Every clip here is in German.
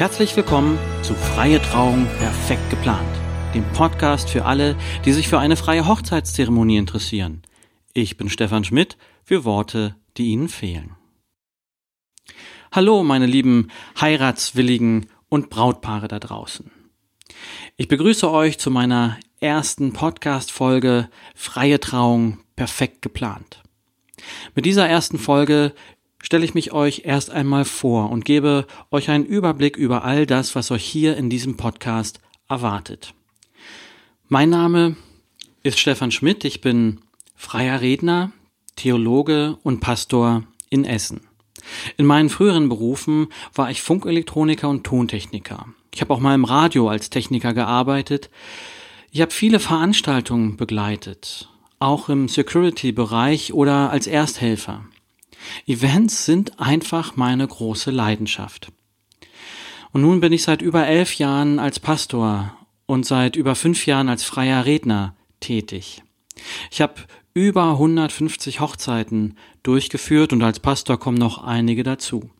Herzlich willkommen zu Freie Trauung perfekt geplant, dem Podcast für alle, die sich für eine freie Hochzeitszeremonie interessieren. Ich bin Stefan Schmidt für Worte, die Ihnen fehlen. Hallo, meine lieben Heiratswilligen und Brautpaare da draußen. Ich begrüße euch zu meiner ersten Podcast-Folge Freie Trauung perfekt geplant. Mit dieser ersten Folge stelle ich mich euch erst einmal vor und gebe euch einen Überblick über all das, was euch hier in diesem Podcast erwartet. Mein Name ist Stefan Schmidt, ich bin freier Redner, Theologe und Pastor in Essen. In meinen früheren Berufen war ich Funkelektroniker und Tontechniker. Ich habe auch mal im Radio als Techniker gearbeitet. Ich habe viele Veranstaltungen begleitet, auch im Security-Bereich oder als Ersthelfer. Events sind einfach meine große Leidenschaft. Und nun bin ich seit über elf Jahren als Pastor und seit über fünf Jahren als freier Redner tätig. Ich habe über 150 Hochzeiten durchgeführt und als Pastor kommen noch einige dazu.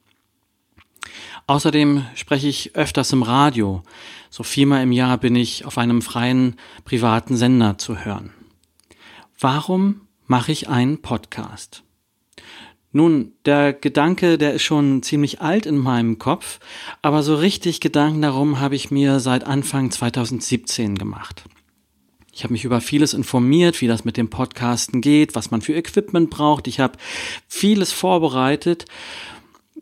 Außerdem spreche ich öfters im Radio. So viermal im Jahr bin ich auf einem freien privaten Sender zu hören. Warum mache ich einen Podcast? Nun, der Gedanke, der ist schon ziemlich alt in meinem Kopf, aber so richtig Gedanken darum habe ich mir seit Anfang 2017 gemacht. Ich habe mich über vieles informiert, wie das mit dem Podcasten geht, was man für Equipment braucht. Ich habe vieles vorbereitet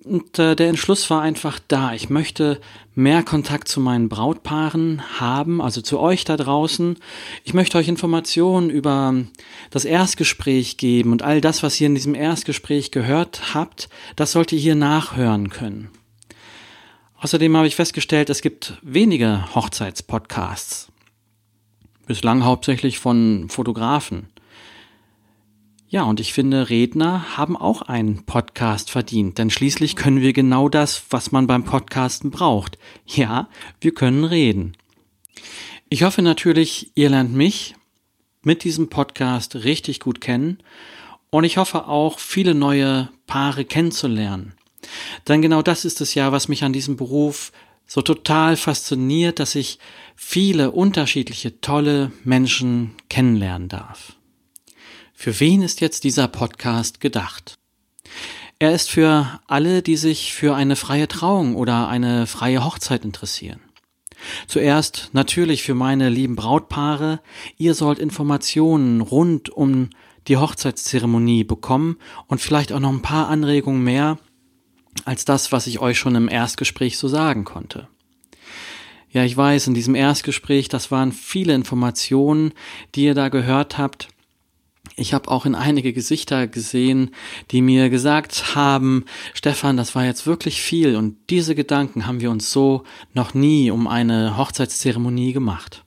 und äh, der Entschluss war einfach da. Ich möchte mehr Kontakt zu meinen Brautpaaren haben, also zu euch da draußen. Ich möchte euch Informationen über das Erstgespräch geben und all das, was ihr in diesem Erstgespräch gehört habt, das sollt ihr hier nachhören können. Außerdem habe ich festgestellt, es gibt wenige Hochzeitspodcasts. Bislang hauptsächlich von Fotografen. Ja, und ich finde, Redner haben auch einen Podcast verdient, denn schließlich können wir genau das, was man beim Podcasten braucht. Ja, wir können reden. Ich hoffe natürlich, ihr lernt mich mit diesem Podcast richtig gut kennen und ich hoffe auch, viele neue Paare kennenzulernen. Denn genau das ist es ja, was mich an diesem Beruf so total fasziniert, dass ich viele unterschiedliche tolle Menschen kennenlernen darf. Für wen ist jetzt dieser Podcast gedacht? Er ist für alle, die sich für eine freie Trauung oder eine freie Hochzeit interessieren. Zuerst natürlich für meine lieben Brautpaare. Ihr sollt Informationen rund um die Hochzeitszeremonie bekommen und vielleicht auch noch ein paar Anregungen mehr als das, was ich euch schon im Erstgespräch so sagen konnte. Ja, ich weiß, in diesem Erstgespräch, das waren viele Informationen, die ihr da gehört habt. Ich habe auch in einige Gesichter gesehen, die mir gesagt haben, Stefan, das war jetzt wirklich viel und diese Gedanken haben wir uns so noch nie um eine Hochzeitszeremonie gemacht.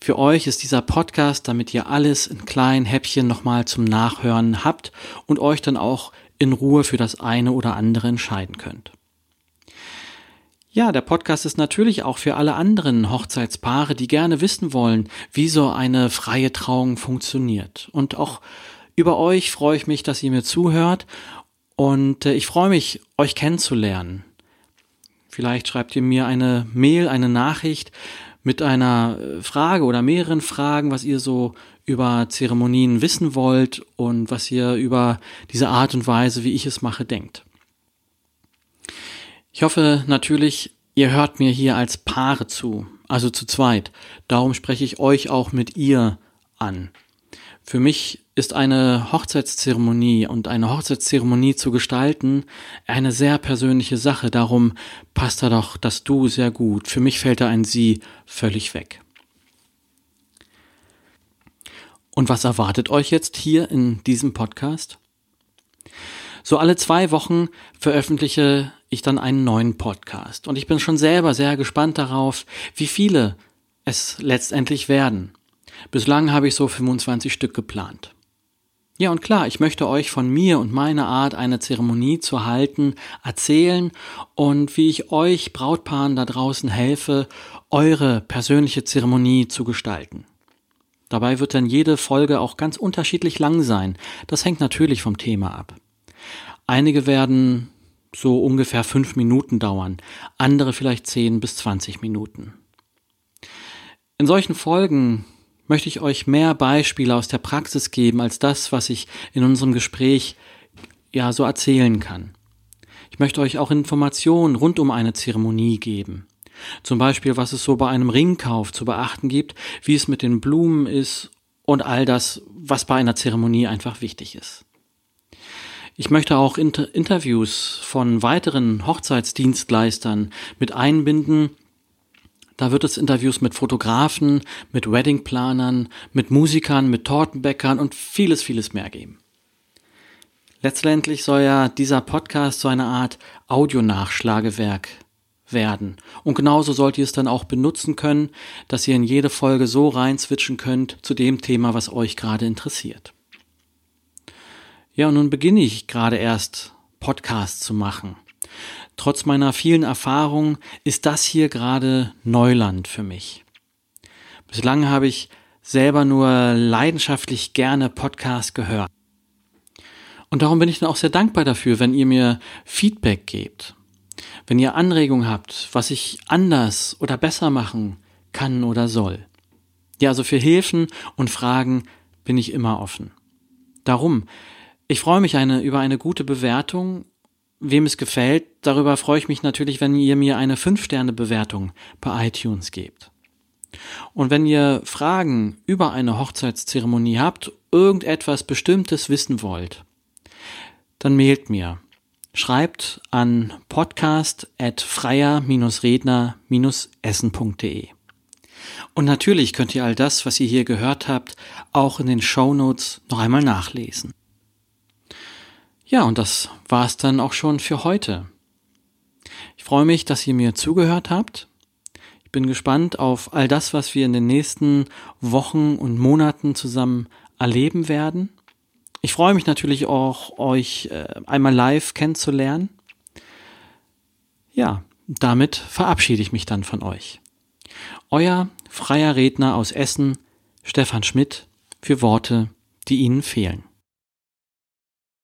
Für euch ist dieser Podcast, damit ihr alles in kleinen Häppchen nochmal zum Nachhören habt und euch dann auch in Ruhe für das eine oder andere entscheiden könnt. Ja, der Podcast ist natürlich auch für alle anderen Hochzeitspaare, die gerne wissen wollen, wie so eine freie Trauung funktioniert. Und auch über euch freue ich mich, dass ihr mir zuhört und äh, ich freue mich, euch kennenzulernen. Vielleicht schreibt ihr mir eine Mail, eine Nachricht mit einer äh, Frage oder mehreren Fragen, was ihr so über Zeremonien wissen wollt und was ihr über diese Art und Weise, wie ich es mache, denkt. Ich hoffe natürlich, ihr hört mir hier als Paare zu, also zu zweit. Darum spreche ich euch auch mit ihr an. Für mich ist eine Hochzeitszeremonie und eine Hochzeitszeremonie zu gestalten eine sehr persönliche Sache. Darum passt da doch das Du sehr gut. Für mich fällt da ein Sie völlig weg. Und was erwartet euch jetzt hier in diesem Podcast? So alle zwei Wochen veröffentliche ich dann einen neuen Podcast. Und ich bin schon selber sehr gespannt darauf, wie viele es letztendlich werden. Bislang habe ich so 25 Stück geplant. Ja, und klar, ich möchte euch von mir und meiner Art, eine Zeremonie zu halten, erzählen und wie ich euch Brautpaaren da draußen helfe, eure persönliche Zeremonie zu gestalten. Dabei wird dann jede Folge auch ganz unterschiedlich lang sein. Das hängt natürlich vom Thema ab. Einige werden so ungefähr fünf Minuten dauern, andere vielleicht zehn bis zwanzig Minuten. In solchen Folgen möchte ich euch mehr Beispiele aus der Praxis geben als das, was ich in unserem Gespräch ja so erzählen kann. Ich möchte euch auch Informationen rund um eine Zeremonie geben. Zum Beispiel, was es so bei einem Ringkauf zu beachten gibt, wie es mit den Blumen ist und all das, was bei einer Zeremonie einfach wichtig ist. Ich möchte auch Inter Interviews von weiteren Hochzeitsdienstleistern mit einbinden. Da wird es Interviews mit Fotografen, mit Weddingplanern, mit Musikern, mit Tortenbäckern und vieles, vieles mehr geben. Letztendlich soll ja dieser Podcast so eine Art Audionachschlagewerk werden. Und genauso sollt ihr es dann auch benutzen können, dass ihr in jede Folge so reinswitchen könnt zu dem Thema, was euch gerade interessiert. Ja, und nun beginne ich gerade erst Podcasts zu machen. Trotz meiner vielen Erfahrungen ist das hier gerade Neuland für mich. Bislang habe ich selber nur leidenschaftlich gerne Podcasts gehört. Und darum bin ich dann auch sehr dankbar dafür, wenn ihr mir Feedback gebt. Wenn ihr Anregungen habt, was ich anders oder besser machen kann oder soll. Ja, also für Hilfen und Fragen bin ich immer offen. Darum, ich freue mich eine, über eine gute Bewertung. Wem es gefällt, darüber freue ich mich natürlich, wenn ihr mir eine 5-Sterne-Bewertung bei iTunes gebt. Und wenn ihr Fragen über eine Hochzeitszeremonie habt, irgendetwas Bestimmtes wissen wollt, dann mailt mir. Schreibt an podcast.freier-redner-essen.de. Und natürlich könnt ihr all das, was ihr hier gehört habt, auch in den Show Notes noch einmal nachlesen. Ja, und das war's dann auch schon für heute. Ich freue mich, dass ihr mir zugehört habt. Ich bin gespannt auf all das, was wir in den nächsten Wochen und Monaten zusammen erleben werden. Ich freue mich natürlich auch, euch äh, einmal live kennenzulernen. Ja, damit verabschiede ich mich dann von euch. Euer freier Redner aus Essen, Stefan Schmidt, für Worte, die Ihnen fehlen.